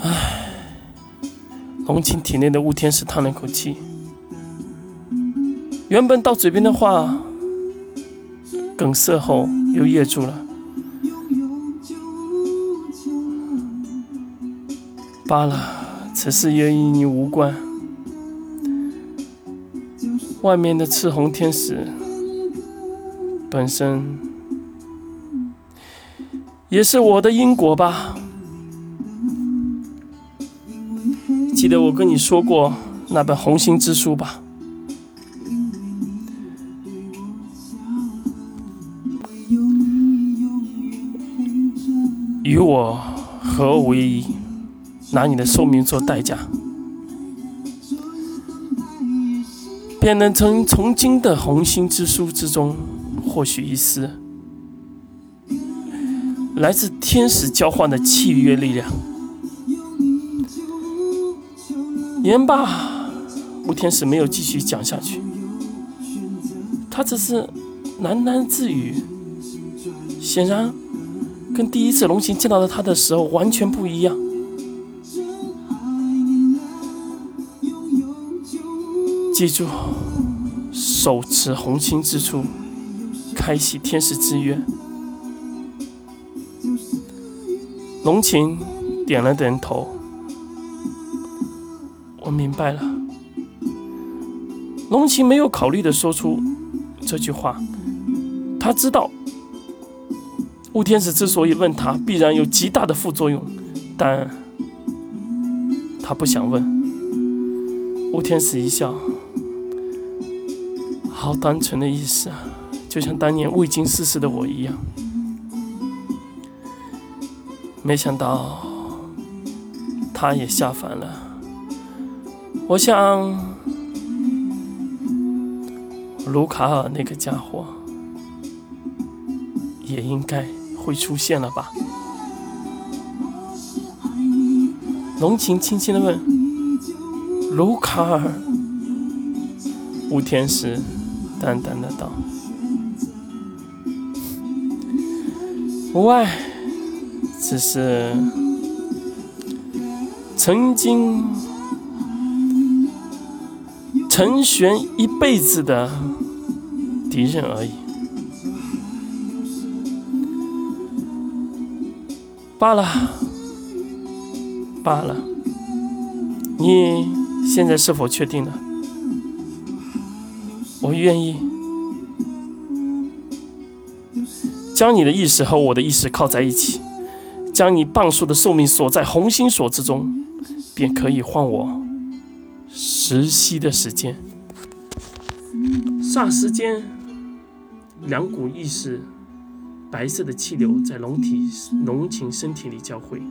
唉，龙琴体内的雾天使叹了口气，原本到嘴边的话，哽塞后又噎住了。罢了，此事也与你无关。外面的赤红天使本身也是我的因果吧？记得我跟你说过那本红心之书吧？与我合二为一。拿你的寿命做代价，便能从从今的红心之书之中获取一丝来自天使交换的契约力量。言罢，吴天使没有继续讲下去，他只是喃喃自语，显然跟第一次龙行见到了他的时候完全不一样。记住，手持红心之处，开启天使之约。龙琴点了点头，我明白了。龙琴没有考虑的说出这句话，他知道雾天使之所以问他，必然有极大的副作用，但他不想问。雾天使一笑。好单纯的意思啊，就像当年未经世事的我一样。没想到他也下凡了。我想，卢卡尔那个家伙也应该会出现了吧？龙琴轻轻的问：“卢卡尔，吴天石。”淡淡的道：“无外，只是曾经陈玄一辈子的敌人而已。罢了，罢了。你现在是否确定了？”我愿意将你的意识和我的意识靠在一起，将你棒数的寿命锁在红心锁之中，便可以换我十息的时间。霎时间，两股意识，白色的气流在龙体龙情身体里交汇。